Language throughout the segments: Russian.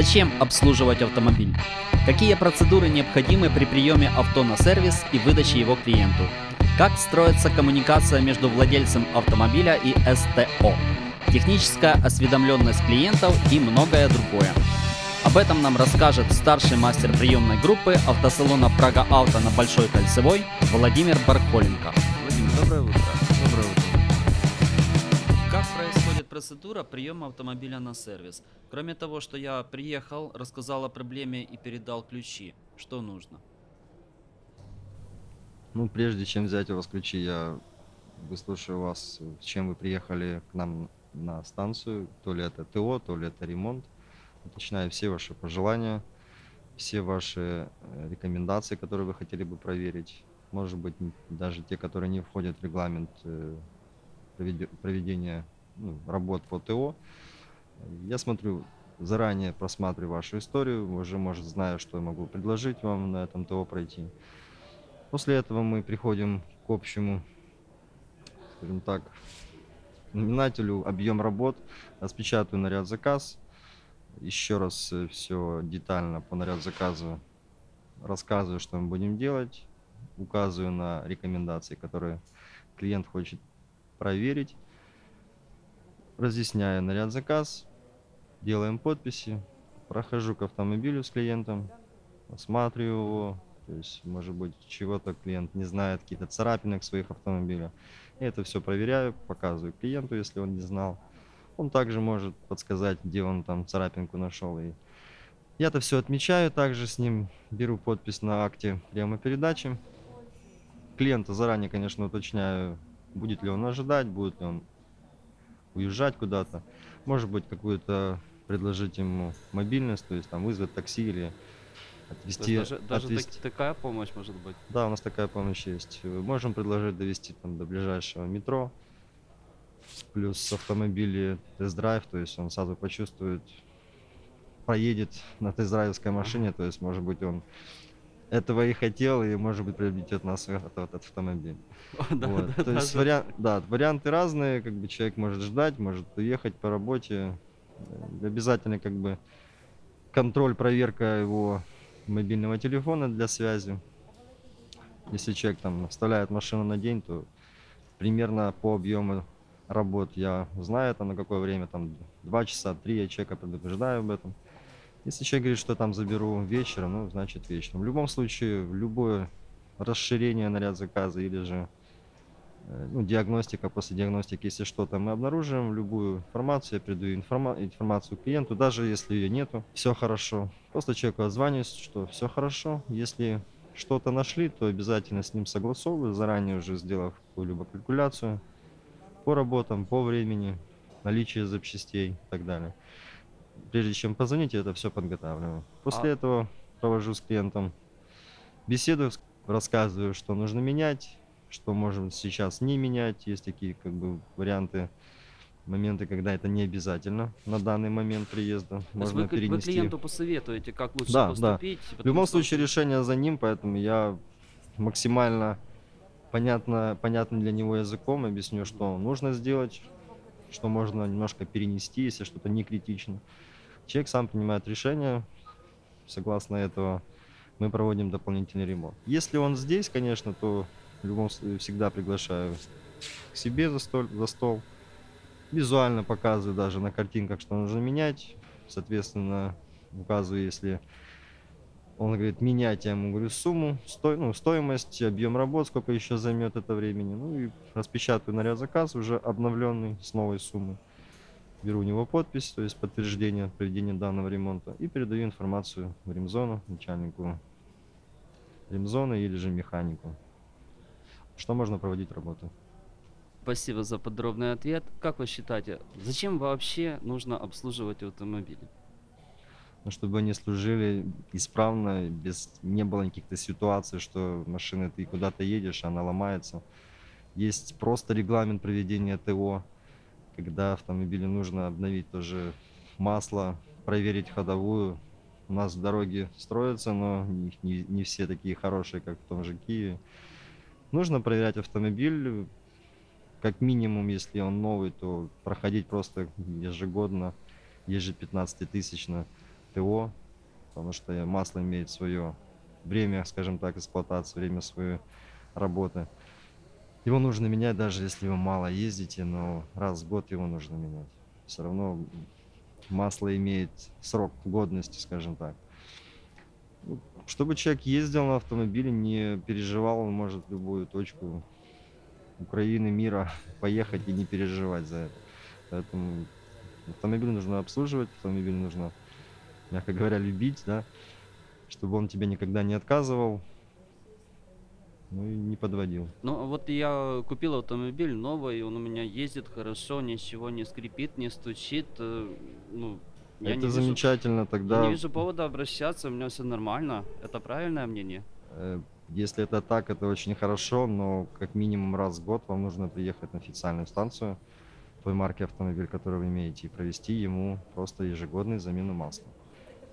Зачем обслуживать автомобиль? Какие процедуры необходимы при приеме авто на сервис и выдаче его клиенту? Как строится коммуникация между владельцем автомобиля и СТО? Техническая осведомленность клиентов и многое другое. Об этом нам расскажет старший мастер приемной группы автосалона Прага Авто на Большой Кольцевой Владимир Барколенко. Владимир, доброе утро. Доброе утро. Как происходит процедура приема автомобиля на сервис? Кроме того, что я приехал, рассказал о проблеме и передал ключи, что нужно? Ну, прежде чем взять у вас ключи, я выслушаю вас, чем вы приехали к нам на станцию. То ли это ТО, то ли это ремонт. Уточняю все ваши пожелания, все ваши э, рекомендации, которые вы хотели бы проверить. Может быть, даже те, которые не входят в регламент э, проведе- проведения ну, работ по ТО. Я смотрю, заранее просматриваю вашу историю, уже, может, знаю, что я могу предложить вам на этом ТО пройти. После этого мы приходим к общему, скажем так, знаменателю, объем работ, распечатаю наряд заказ, еще раз все детально по наряд заказу рассказываю, что мы будем делать, указываю на рекомендации, которые клиент хочет проверить, разъясняю наряд заказ, делаем подписи, прохожу к автомобилю с клиентом, осматриваю его, то есть, может быть, чего-то клиент не знает, какие-то царапинок своих автомобиля. Я это все проверяю, показываю клиенту, если он не знал. Он также может подсказать, где он там царапинку нашел. И я это все отмечаю, также с ним беру подпись на акте приема передачи. Клиента заранее, конечно, уточняю, будет ли он ожидать, будет ли он уезжать куда-то. Может быть, какую-то предложить ему мобильность, то есть там вызвать такси или отвезти. даже, даже так- отвезти- такая помощь может быть. да, у нас такая помощь есть. Можем предложить довести там до ближайшего метро. Плюс автомобили тест-драйв, то есть он сразу почувствует, проедет на тест-драйвской машине, то есть, может быть, он этого и хотел, и, может быть, приобретет нас этот, автомобиль. То есть варианты разные, как бы человек может ждать, может уехать по работе. Э, Обязательно как бы контроль, проверка его мобильного телефона для связи. Если человек там оставляет машину на день, то примерно по объему работ я знаю, там на какое время, там 2 часа, 3 я человека предупреждаю об этом. Если человек говорит, что там заберу вечером, ну, значит вечером. В любом случае, любое расширение наряд заказа или же э, ну, диагностика, после диагностики, если что-то мы обнаружим, любую информацию, я передаю информа- информацию клиенту, даже если ее нету, все хорошо. Просто человеку отзваниваюсь, что все хорошо. Если что-то нашли, то обязательно с ним согласовываю, заранее уже сделав какую-либо калькуляцию по работам, по времени, наличие запчастей и так далее. Прежде чем позвонить, я это все подготавливаю. После А- этого провожу с клиентом беседу, рассказываю, что нужно менять, что можем сейчас не менять. Есть такие как бы варианты, моменты, когда это не обязательно на данный момент приезда. То Можно вы, к- вы перенести. клиенту посоветуете, как лучше Да, да. поступить. В потому любом что- случае решение за ним, поэтому я максимально понятно, понятным для него языком объясню, что нужно сделать, что можно немножко перенести, если что-то не критично. Человек сам принимает решение, согласно этого мы проводим дополнительный ремонт. Если он здесь, конечно, то в любом случае всегда приглашаю к себе за стол, за стол. Визуально показываю даже на картинках, что нужно менять. Соответственно, указываю, если он говорит, менять, я ему говорю сумму, сто, ну, стоимость, объем работ, сколько еще займет это времени. Ну и распечатаю наряд заказ уже обновленный с новой суммой. Беру у него подпись, то есть подтверждение проведения данного ремонта и передаю информацию в ремзону, начальнику ремзоны или же механику. Что можно проводить работы. Спасибо за подробный ответ. Как вы считаете, зачем вообще нужно обслуживать автомобили? Ну, чтобы они служили исправно, без не было каких-то ситуаций, что машина ты куда-то едешь, она ломается. Есть просто регламент проведения ТО, когда автомобилю нужно обновить тоже масло, проверить ходовую. У нас дороги строятся, но не, не- не все такие хорошие, как в том же Киеве. Нужно проверять автомобиль, как минимум, если он новый, то проходить просто ежегодно, еже 15 тысячно ТО, потому что масло имеет свое время, скажем так, эксплуатации, время своей работы. Его нужно менять, даже если вы мало ездите, но раз в год его нужно менять. Все равно масло имеет срок годности, скажем так. Ну, Чтобы человек ездил на автомобиле, не переживал, он может любую точку Украины, мира поехать и не переживать за это. Поэтому автомобиль нужно обслуживать, автомобиль нужно, мягко говоря, любить, да, чтобы он тебе никогда не отказывал, ну и не подводил. Ну, вот я купил автомобиль новый, он у меня ездит хорошо, ничего не скрипит, не стучит. э, Ну, я это не вижу, замечательно я тогда. не вижу повода обращаться, у меня все нормально. Это правильное мнение? Э, Если это так, это очень хорошо, но как минимум раз в год вам нужно приехать на официальную станцию той марки автомобиль, который вы имеете, и провести ему просто ежегодную замену масла.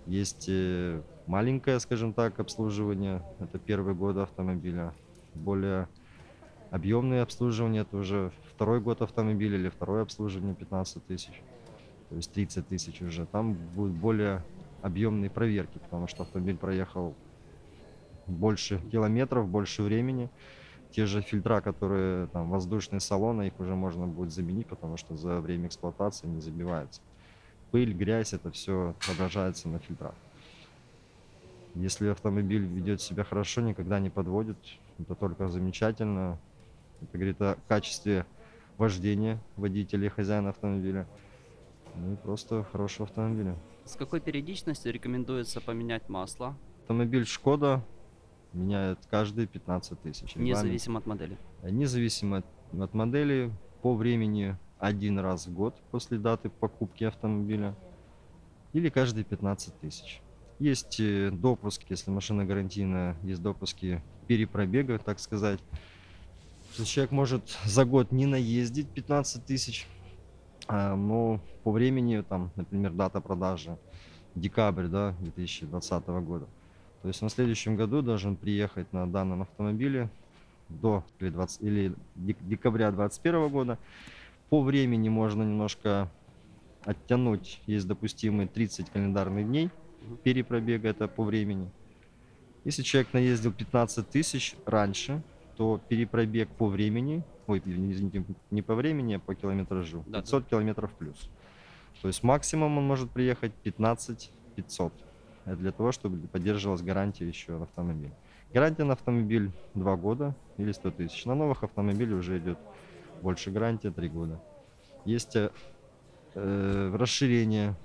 Есть э, маленькое, скажем так, обслуживание, это первый год автомобиля. Более объемное обслуживание, это уже второй год автомобиля или второе обслуживание 15 тысяч, то есть 30 тысяч уже. Там будут более объемные проверки, потому что автомобиль проехал больше километров, больше времени. Те же фильтра, которые там воздушные салоны, их уже можно будет заменить, потому что за время эксплуатации не забивается. Пыль, грязь, это все отображается на фильтрах. Если автомобиль ведет себя хорошо, никогда не подводит, это только замечательно. Это говорит о качестве вождения водителя и хозяина автомобиля. Ну и просто хорошего автомобиля. С какой периодичностью рекомендуется поменять масло, Автомобиль Шкода меняет каждые 15 тысяч. Независимо от модели? Независимо от, от модели, по времени один раз в год после даты покупки автомобиля или каждые 15 тысяч. Есть э, допуск, если машина гарантийная, есть допуски перепробега, так сказать. То есть человек может за год не наездить 15 тысяч, а, но по времени, там, например, дата продажи декабрь да, 2020 года. То есть на следующем году должен приехать на данном автомобиле до или, 20, или дек- декабря 2021 года. По времени можно немножко оттянуть, есть допустимые 30 календарных дней. Перепробега, это по времени. Если человек наездил 15 тысяч раньше, то перепробег по времени, ой, извините, не по времени, а по километражу, Да, да. 500 километров плюс. То есть максимум он может приехать 15 500. Это для того, чтобы поддерживалась гарантия еще на автомобиль. Гарантия на автомобиль 2 года или 100 тысяч. На новых автомобилях уже идет больше гарантия 3 года. Есть э, э, расширение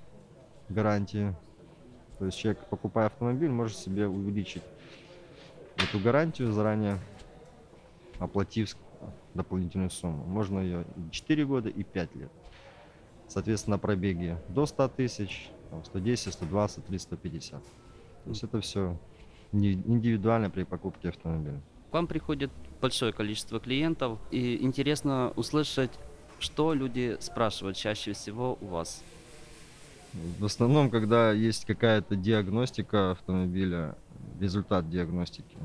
гарантии. То есть человек, покупая автомобиль, может себе увеличить эту гарантию заранее, оплатив дополнительную сумму. Можно ее и 4 года, и 5 лет. Соответственно, пробеги до 100 тысяч, там, 110, 120, 300, 150. То есть это все индивидуально при покупке автомобиля. К вам приходит большое количество клиентов, и интересно услышать, что люди спрашивают чаще всего у вас. В основном, когда есть какая-то диагностика автомобиля, результат диагностики,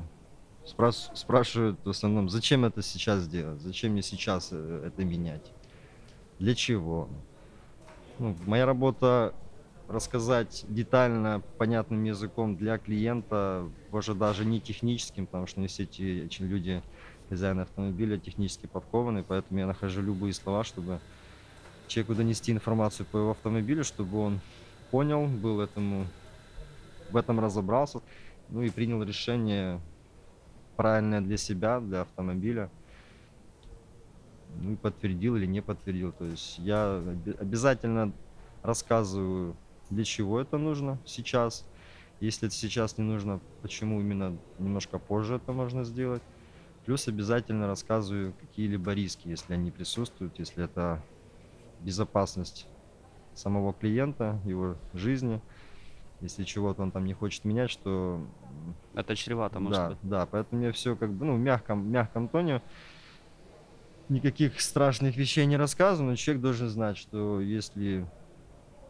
спрас- спрашивают в основном, зачем это сейчас делать, зачем мне сейчас э, это менять, для чего. Ну, моя работа рассказать детально, понятным языком для клиента, уже даже не техническим, потому что не все эти люди, хозяины автомобиля, технически подкованы, поэтому я нахожу любые слова, чтобы человеку донести информацию по его автомобилю, чтобы он понял, был этому, в этом разобрался, ну и принял решение правильное для себя, для автомобиля. Ну и подтвердил или не подтвердил. То есть я обязательно рассказываю, для чего это нужно сейчас. Если это сейчас не нужно, почему именно немножко позже это можно сделать. Плюс обязательно рассказываю какие-либо риски, если они присутствуют, если это безопасность самого клиента, его жизни. Если чего-то он там не хочет менять, что Это чревато, может да, быть. да, поэтому я все как бы, ну, в мягком, мягком тоне. Никаких страшных вещей не рассказываю, но человек должен знать, что если...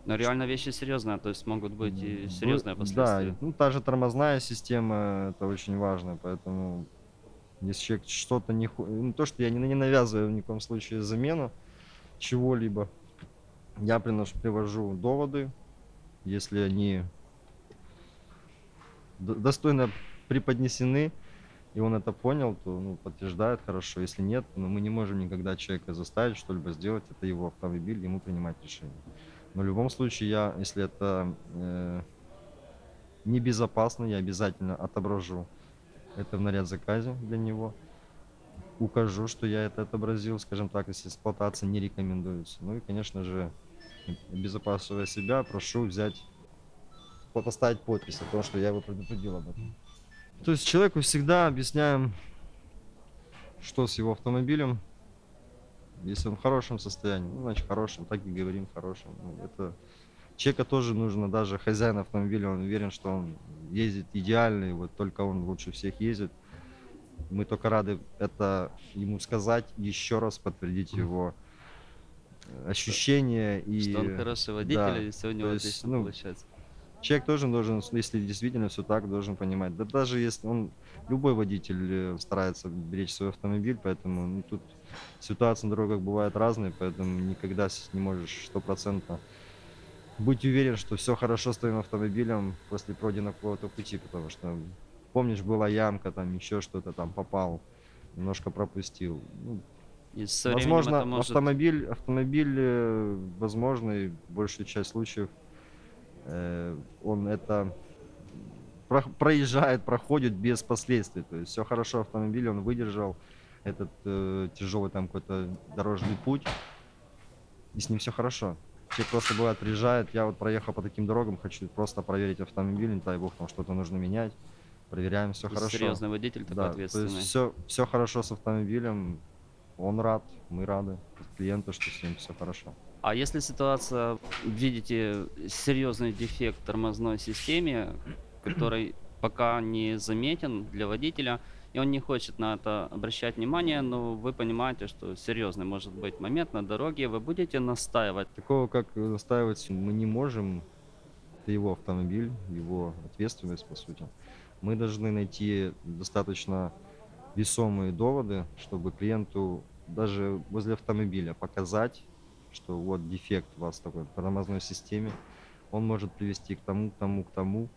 Но реально вещи серьезные, то есть могут быть и серьезные последствия. Да, ну, та же тормозная система, это очень важно, поэтому если человек что-то не... Ну, то, что я не, не навязываю в коем случае замену чего-либо, я приношу, привожу доводы, если они достойно преподнесены, и он это понял, то ну, подтверждает хорошо. Если нет, но мы не можем никогда человека заставить что-либо сделать. Это его автомобиль, ему принимать решение. Но в любом случае, я, если это э, небезопасно, я обязательно отображу это в наряд заказе для него. Укажу, что я это отобразил, скажем так, если эксплуатация не рекомендуется. Ну и, конечно же, обезопасивая себя, прошу взять, по- поставить подпись о том, что я его предупредил об этом. То есть человеку всегда объясняем, что с его автомобилем. Если он в хорошем состоянии, ну, значит, хорошем, так и говорим, хорошем. Ну, это человека тоже нужно, даже хозяин автомобиля, он уверен, что он ездит идеальный, вот только он лучше всех ездит. Мы только рады это ему сказать, еще раз подтвердить его э, ощущения и Что он хороший водитель, да, и него есть, отлично ну, получается. Человек тоже должен, если действительно все так, должен понимать. Да даже если он, любой водитель э, старается беречь свой автомобиль, поэтому ну, тут ситуации на дорогах бывают разные, поэтому никогда не можешь стопроцентно быть уверен, что все хорошо с твоим автомобилем после пройденного какого-то пути, потому что, помнишь, была ямка, там еще что-то там попал, немножко пропустил. Ну, И со временем Возможно, может... автомобиль, автомобиль, э, возможно, и большую часть случаев э, он это про- проезжает, проходит без последствий. То есть все хорошо автомобиль, он выдержал этот э, тяжелый там какой-то дорожный путь, и с ним все хорошо. Человек просто бывает приезжает, я вот проехал по таким дорогам, хочу просто проверить автомобиль, не дай бог, там что-то нужно менять, проверяем, все То хорошо. Серьезный водитель, такой Да, то ответственный. есть все, все хорошо с автомобилем, он рад, мы рады клиенту, что с ним все хорошо. А если ситуация, видите серьезный дефект в тормозной системе, который пока не заметен для водителя, и он не хочет на это обращать внимание, но вы понимаете, что серьезный может быть момент на дороге, вы будете настаивать. Такого, как настаивать, мы не можем. Это его автомобиль, его ответственность, по сути. Мы должны найти достаточно весомые доводы, чтобы клиенту даже возле автомобиля показать, что вот дефект у вас такой в тормозной системе, он может привести к тому, к тому, к тому.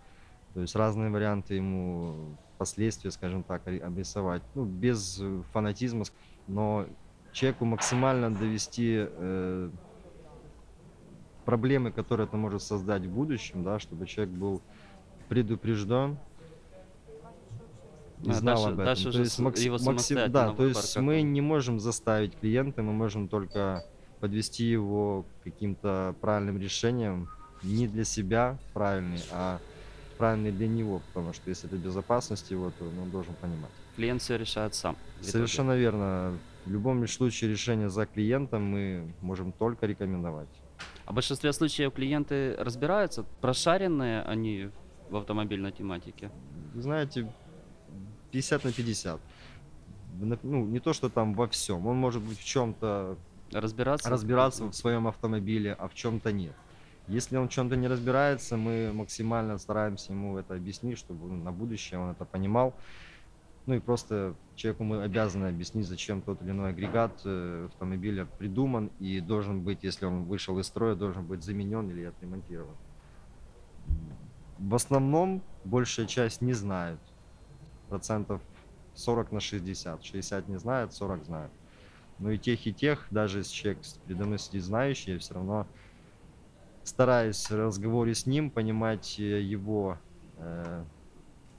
То есть разные варианты ему последствия, скажем так, обрисовать. Ну, без фанатизма, но человеку максимально довести э, проблемы, которые это может создать в будущем, да, чтобы человек был предупрежден и А знал дальше- об этом. дальше То уже есть с- макси- его максим- да, то выбор, есть мы он. не можем заставить клиента, мы можем только подвести его к каким-то правильным решениям, не для себя правильный, а правильный для него, потому что если это безопасность его, то он должен понимать. Клиент все решает сам. Совершенно верно. В любом случае решение за клиентом мы можем только рекомендовать. А в большинстве случаев клиенты разбираются, прошаренные они в автомобильной тематике. Знаете, 50 на 50. В на- Ну, не то, что там во всем. Он может быть в чем-то Разбираться? разбираться в своем автомобиле, а в чем-то нет. Если он в чем-то не разбирается, мы максимально стараемся ему это объяснить, чтобы на будущее он это понимал. Ну и просто человеку мы обязаны объяснить, зачем тот или иной агрегат э, автомобиля придуман и должен быть, если он вышел из строя, должен быть заменен или отремонтирован. В основном большая часть не знает. Процентов 40 на 60. 60 не знает, 40 знает. Но и тех, и тех, даже если человек передо мной сидит знающий, я все равно стараюсь в разговоре с ним понимать э, его, э,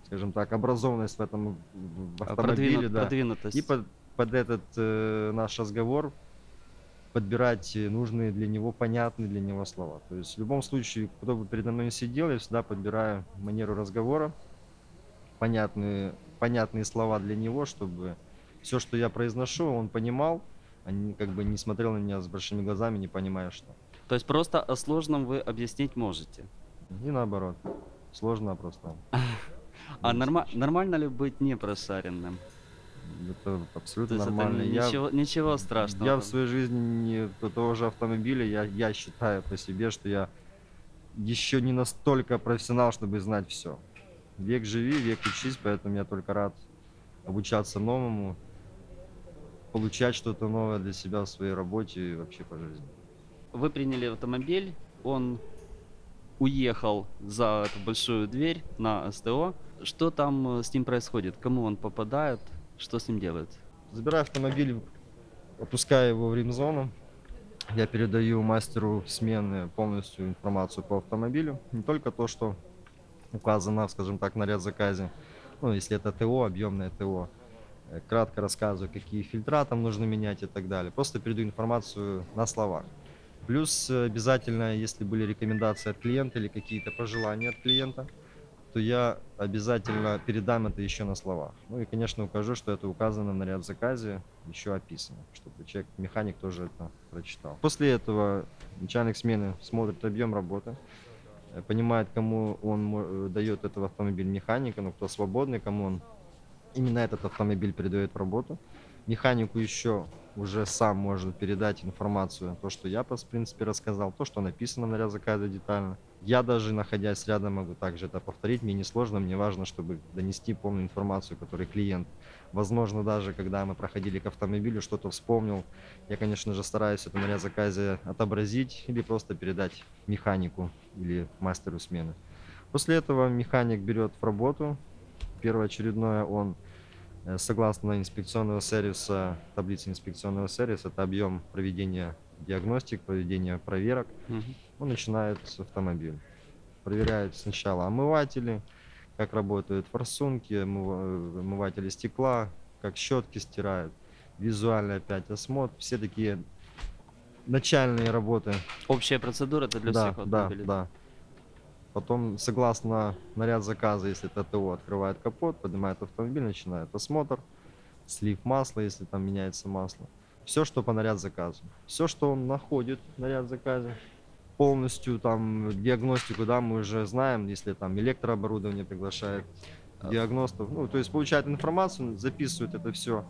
скажем так, образованность в этом в А автомобиле, продвинут- да. продвинутость. И под, под этот э, наш разговор подбирать нужные для него, понятные для него слова. То есть в любом случае, кто бы передо мной сидел, я всегда подбираю манеру разговора, понятные, понятные слова для него, чтобы все, что я произношу, он понимал, а не, как бы не смотрел на меня с большими глазами, не понимая что. То есть просто о сложном вы объяснить можете. И наоборот. Сложно а просто. А норма- нормально ли быть непрошаренным? Это То абсолютно это нормально. Я- ничего, страшного. Я в своей жизни не того же автомобиля, я, я считаю по себе, что я еще не настолько профессионал, чтобы знать все. Век живи, век учись, поэтому я только рад обучаться новому, получать что-то новое для себя в своей работе и вообще по жизни. Вы приняли автомобиль, он уехал за эту большую дверь на СТО. Что там э, с ним происходит? Кому он попадает? Что с ним делают? Забираю автомобиль, опускаю его в римзону. Я передаю мастеру смены полностью информацию по автомобилю. Не только то, что указано, скажем так, на ряд заказе. Ну, если это ТО, объемное ТО. Э, Кратко рассказываю, какие фильтра там нужно менять и так далее. Просто передаю информацию на словах. Плюс э, обязательно, если были рекомендации от клиента или какие-то пожелания от клиента, то я обязательно передам это еще на словах. Ну и, конечно, укажу, что это указано на ряд заказе, еще описано, чтобы человек, механик тоже это прочитал. После этого начальник смены смотрит объем работы, понимает, кому он э, дает этот автомобиль механика, ну кто свободный, кому он именно этот автомобиль передает в работу. Механику еще уже сам может передать информацию, то, что я, в принципе, рассказал, то, что написано на ряд заказа детально. Я даже, находясь рядом, могу также это повторить. Мне не сложно, мне важно, чтобы донести полную информацию, которую клиент. Возможно, даже когда мы проходили к автомобилю, что-то вспомнил. Я, конечно же, стараюсь это на заказе отобразить или просто передать механику или мастеру смены. После этого механик берет в работу. Первоочередное он Э, Согласно инспекционного сервиса, таблицы инспекционного сервиса, это объем проведения диагностик, проведения проверок. Мгм. Он начинает с автомобиля. Проверяет сначала омыватели, как работают форсунки, омыва- омыватели стекла, как щетки стирают. Визуально опять осмотр. Все такие начальные работы Общая процедура это для да, всех да, автомобилей? да. Потом, согласно наряд заказа, если это ТО, открывает капот, поднимает автомобиль, начинает осмотр, слив масла, если там меняется масло. Все, что по наряд заказу. Все, что он находит в наряд заказе, полностью там диагностику, да, мы уже знаем, если там электрооборудование приглашает А. диагностов, ну, то есть получает информацию, записывает это все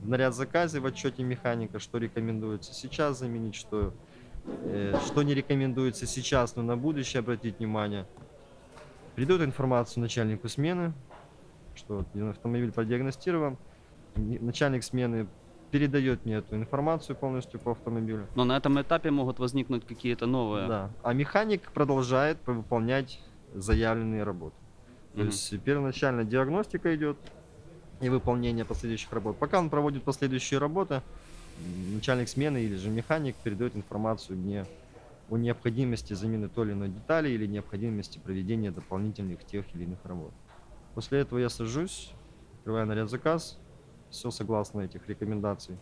в наряд заказе в отчете механика, что рекомендуется сейчас заменить, что Э, Что не рекомендуется сейчас, но на будущее обратить внимание. Передает информацию начальнику смены, что автомобиль продиагностирован. Начальник смены передает мне эту информацию полностью по автомобилю. Но на этом этапе могут возникнуть какие-то новые. Да. А механик продолжает по- выполнять заявленные работы. То Мгм. есть первоначально диагностика идет и выполнение последующих работ. Пока он проводит последующие работы, начальник смены или же механик передает информацию мне о необходимости замены той или иной детали или необходимости проведения дополнительных тех или иных работ. После этого я сажусь, открываю наряд заказ, все согласно этих рекомендаций,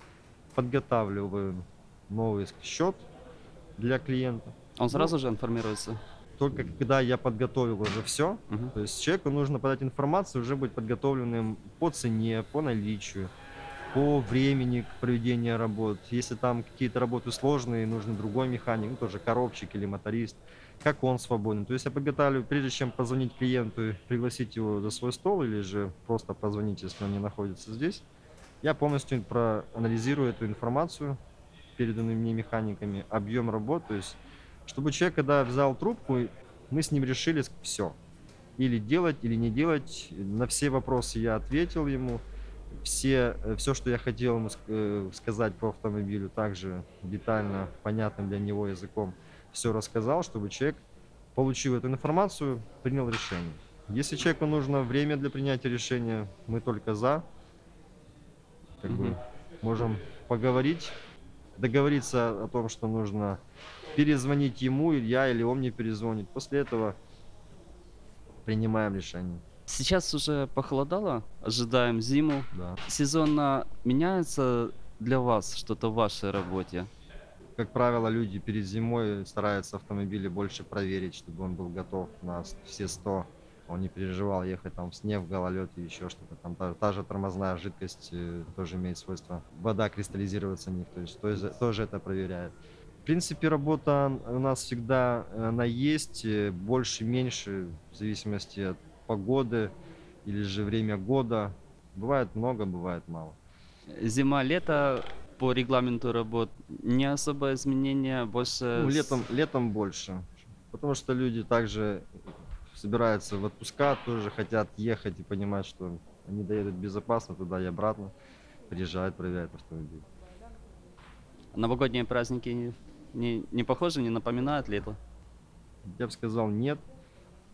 подготавливаю новый счет для клиента. Он сразу же информируется. Только когда я подготовил уже все, Мгм. то есть человеку нужно подать информацию, уже быть подготовленным по цене, по наличию, по времени проведения работ. Если там какие-то работы сложные, нужен другой механик, ну, тоже коробчик или моторист, как он свободен. То есть я подготавливаю, прежде чем позвонить клиенту пригласить его за свой стол, или же просто позвонить, если он не находится здесь, я полностью проанализирую эту информацию, переданную мне механиками, объем работ, то есть чтобы человек, когда взял трубку, мы с ним решили все. Или делать, или не делать. На все вопросы я ответил ему. Все, все, что я хотел ему э, сказать по автомобилю, также детально, понятным для него языком, все рассказал, чтобы человек, получив эту информацию, принял решение. Если человеку нужно время для принятия решения, мы только за. Как бы можем поговорить, договориться о том, что нужно перезвонить ему, или я, или он мне перезвонит. После этого принимаем решение. Сейчас уже похолодало, ожидаем зиму. Да. Сезонно меняется для вас что-то в вашей работе? Как правило, люди перед зимой стараются автомобили больше проверить, чтобы он был готов на все 100. Он не переживал ехать там в снег, в гололед и еще что-то. Там та, та же тормозная жидкость э, тоже имеет свойство вода кристаллизироваться в них, то есть тоже, тоже это проверяет. В принципе, работа у нас всегда э, она есть, э, больше-меньше, в зависимости от погоды или же время года. Бывает много, бывает мало. Зима-лето по регламенту работ не особо изменения, больше... Ну, летом, летом больше. Потому что люди также собираются в отпуска, тоже хотят ехать и понимать, что они доедут безопасно туда и обратно. Приезжают, проверяют автомобиль. Новогодние праздники не, не, не похожи, не напоминают лето? Я бы сказал нет.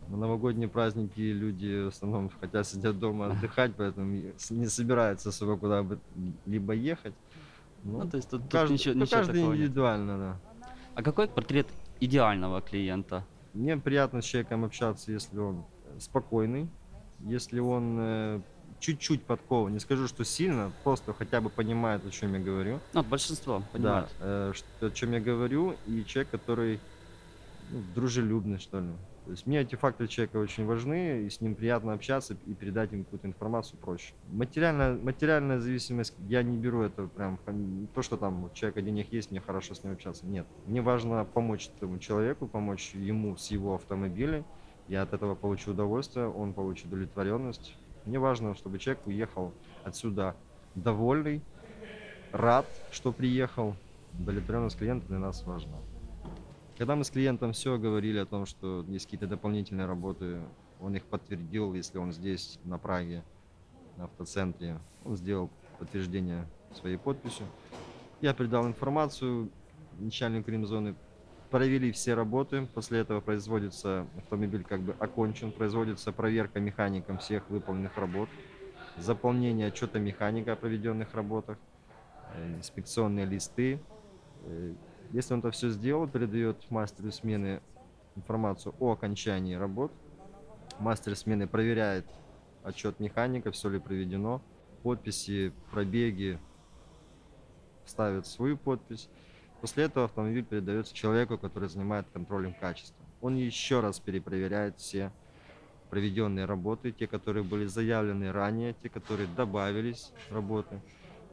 На новогодние праздники люди в основном хотят сидят дома отдыхать, поэтому не собираются особо куда бы либо ехать. Ну, Ну, то есть тут, тут каждый, ничего, ну, ничего каждый такого нет. индивидуально, да. А какой портрет идеального клиента? Мне приятно с человеком общаться, если он спокойный, если он э, чуть-чуть подкован. Не скажу, что сильно, просто хотя бы понимает, о чем я говорю. Ну, большинство, понимаете. Да, э, что- о чем я говорю, и человек, который ну, дружелюбный, что ли. То есть мне эти факторы человека очень важны, и с ним приятно общаться и передать ему какую-то информацию проще. Материальная, материальная зависимость, я не беру это прям, то, что там у человека денег есть, мне хорошо с ним общаться. Нет. Мне важно помочь этому человеку, помочь ему с его автомобилем. Я от этого получу удовольствие, он получит удовлетворенность. Мне важно, чтобы человек уехал отсюда довольный, рад, что приехал. Удовлетворенность клиента для нас важна. Когда мы с клиентом все говорили о том, что есть какие-то дополнительные работы, он их подтвердил, если он здесь, на Праге, на автоцентре, он сделал подтверждение своей подписью. Я передал информацию начальнику ремзоны, провели все работы, после этого производится, автомобиль как бы окончен, производится проверка механиком всех выполненных работ, заполнение отчета механика о проведенных работах, э, инспекционные листы. Если он это все сделал, передает мастеру смены информацию о окончании работ. Мастер смены проверяет отчет механика, все ли проведено, подписи, пробеги, ставит свою подпись. После этого автомобиль передается человеку, который занимает контролем качества. Он еще раз перепроверяет все проведенные работы, те, которые были заявлены ранее, те, которые добавились работы.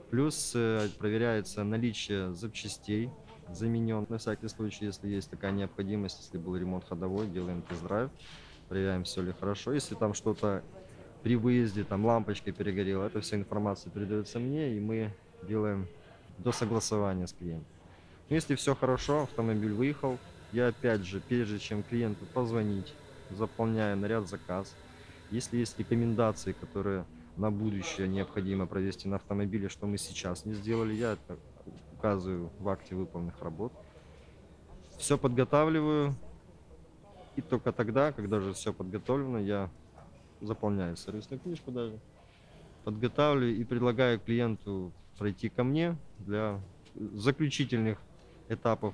Плюс э, проверяется наличие запчастей, заменен на всякий случай, если есть такая необходимость, если был ремонт ходовой, делаем тест-драйв, проверяем, все ли хорошо. Если там что-то при выезде, там лампочка перегорела, эта вся информация передается мне, и мы делаем до согласования с клиентом. Но если все хорошо, автомобиль выехал, я опять же, прежде чем клиенту позвонить, заполняю наряд заказ. Если есть рекомендации, которые на будущее необходимо провести на автомобиле, что мы сейчас не сделали, я это указываю в акте выполненных работ. Все подготавливаю, и только тогда, когда уже все подготовлено, я заполняю сервисную книжку даже, подготавливаю и предлагаю клиенту пройти ко мне для заключительных этапов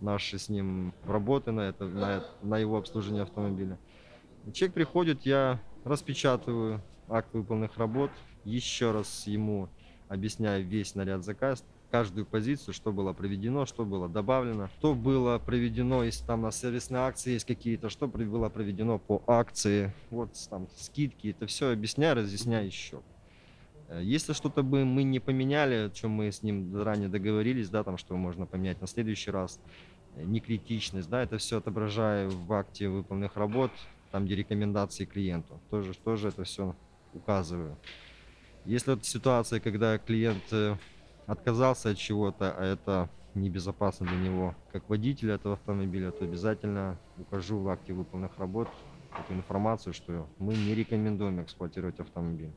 нашей с ним работы на, это, на, на его обслуживание автомобиля. Человек приходит, я распечатываю акт выполненных работ, еще раз ему объясняю весь наряд заказ, каждую позицию, что было проведено, что было добавлено, что было проведено, если там на сервисной акции есть какие-то, что было проведено по акции, вот там скидки, это все объясняю, разъясняю еще. Э, Если что-то бы мы не поменяли, о чем мы с ним заранее договорились, да, там, что можно поменять на следующий раз, э, не критичность, да, это все отображаю в акте выполненных работ, там, где рекомендации клиенту, тоже, тоже это все указываю. Если вот ситуация, когда клиент э, отказался от чего-то, а это небезопасно для него, как водителя этого автомобиля, то обязательно укажу в акте выполненных работ эту информацию, что мы не рекомендуем эксплуатировать автомобиль.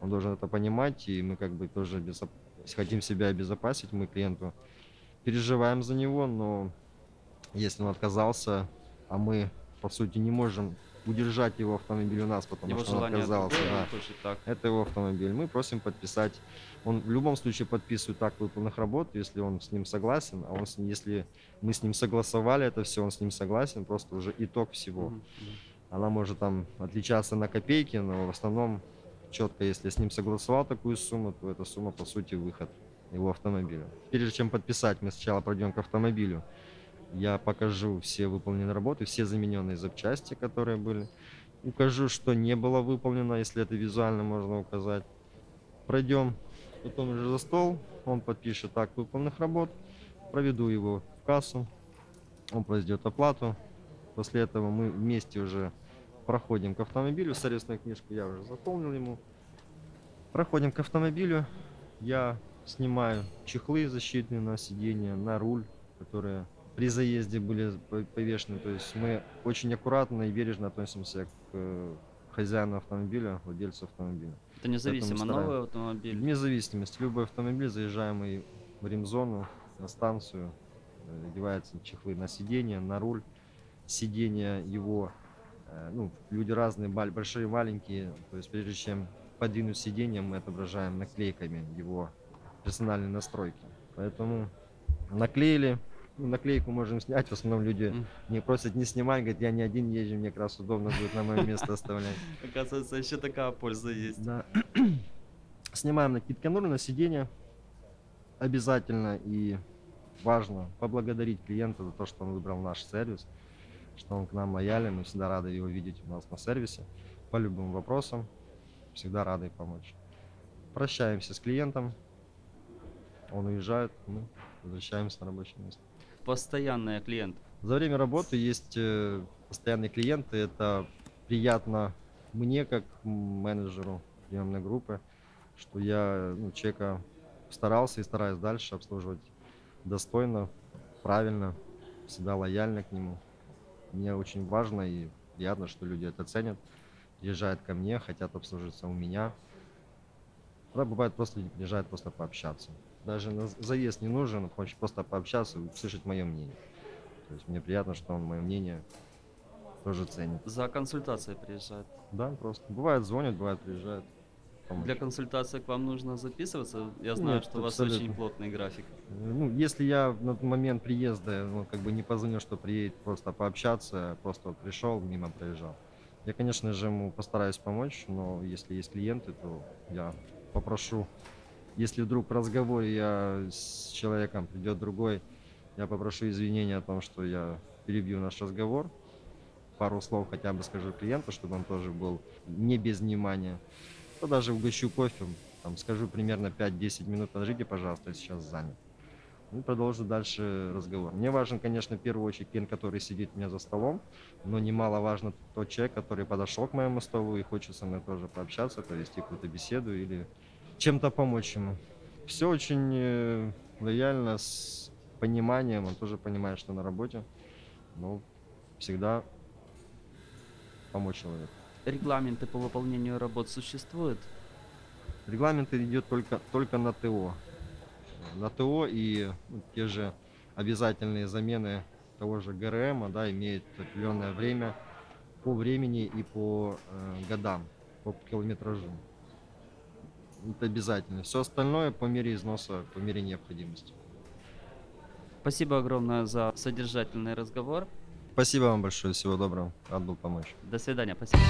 Он должен это понимать, и мы как бы тоже безоп- хотим себя обезопасить, мы клиенту переживаем за него, но если он отказался, а мы по сути не можем удержать его автомобиль у нас, потому Его что он отказался. да. так. Это его автомобиль. Мы просим подписать. Он в любом случае подписывает акт выполненных работ, если он с ним согласен. А он с ним- если мы с ним согласовали это все, он с ним согласен, просто уже итог всего. Мгм. Она может там отличаться на копейки, но в основном четко, если с ним согласовал такую сумму, то эта сумма по сути выход его автомобиля. Прежде чем подписать, мы сначала пройдем к автомобилю. Я покажу все выполненные работы, все замененные запчасти, которые были. Укажу, что не было выполнено, если это визуально можно указать. Пройдем потом уже за стол, он подпишет акт выполненных работ, проведу его в кассу, он произведет оплату. После этого мы вместе уже проходим к автомобилю, сервисную книжку я уже заполнил ему. Проходим к автомобилю, я снимаю чехлы защитные на сиденье, на руль, которые при заезде были по- повешены. То есть мы очень аккуратно и бережно относимся к э, хозяину автомобиля, владельцу автомобиля. Это независимо, новый автомобиль. Вне зависимости, любой автомобиль, заезжаемый в ремзону, на станцию, э, одеваются чехлы на сиденье, на руль. сиденья его, э, ну, люди разные, большие, маленькие, то есть прежде чем подвинуть сиденье, мы отображаем наклейками его персональные настройки. Поэтому наклеили, ну, наклейку можем снять, в основном люди не просят не снимать, говорят, я не один езжу, мне как раз удобно будет на мое место оставлять. Оказывается, еще такая польза есть. Да. Снимаем накидки ноль на сиденье. Обязательно и важно поблагодарить клиента за то, что он выбрал наш сервис, что он к нам лоялен. Мы всегда рады его видеть у нас на сервисе по любым вопросам. Всегда рады помочь. Прощаемся с клиентом. Он уезжает, мы возвращаемся на рабочее место. Постоянные клиенты. За время работы есть э, постоянные клиенты. Это приятно мне, как менеджеру приемной группы, что я ну, человека старался и стараюсь дальше обслуживать достойно, правильно, всегда лояльно к нему. Мне очень важно и приятно, что люди это ценят, приезжают ко мне, хотят обслужиться у меня. Когда бывает просто люди приезжают просто пообщаться. Даже на заезд не нужен, хочет просто пообщаться и услышать мое мнение. То есть мне приятно, что он мое мнение тоже ценит. За консультацией приезжают. Да, просто. Бывает звонят, бывает приезжают. помочь. Для консультации к вам нужно записываться. Я знаю, Нет, что у вас абсолютно. очень плотный график. Э, Ну, если я на момент приезда, ну, как бы не позвонил, что приедет просто пообщаться, просто вот пришел, мимо проезжал. Я, конечно же, ему постараюсь помочь, но если есть клиенты, то я попрошу, если вдруг в разговоре я с человеком придет другой, я попрошу извинения о том, что я перебью наш разговор, пару слов хотя бы скажу клиенту, чтобы он тоже был не без внимания, то даже угощу кофе, там, скажу примерно 5-10 минут, подождите, пожалуйста, я сейчас занят. И продолжу дальше разговор. Мне важен, конечно, в первую очередь клиент, который сидит у меня за столом, но немаловажно тот человек, который подошел к моему столу и хочет со мной тоже пообщаться, провести какую-то беседу или чем-то помочь ему. Все очень э, лояльно, с пониманием, он тоже понимает, что на работе, но всегда помочь человеку. Регламенты по выполнению работ существуют? Регламент идет только, только на ТО. На ТО и ну, те же обязательные замены того же ГРМ да, имеют определенное время по времени и по э, годам, по километражу. Это обязательно. Все остальное по мере износа, по мере необходимости. Спасибо огромное за содержательный разговор. Спасибо вам большое, всего доброго, рад был помочь. До свидания. Спасибо.